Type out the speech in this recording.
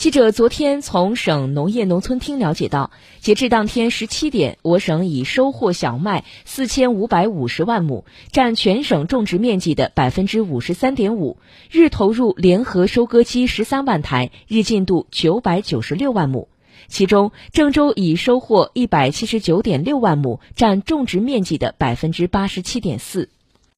记者昨天从省农业农村厅了解到截至当天十七点我省已收获小麦四千五百五十万亩占全省种植面积的百分之五十三点五。日投入联合收割机十三万台日进度九百九十六万亩。其中郑州已收获一百七十九点六万亩占种植面积的百分之八十七点四。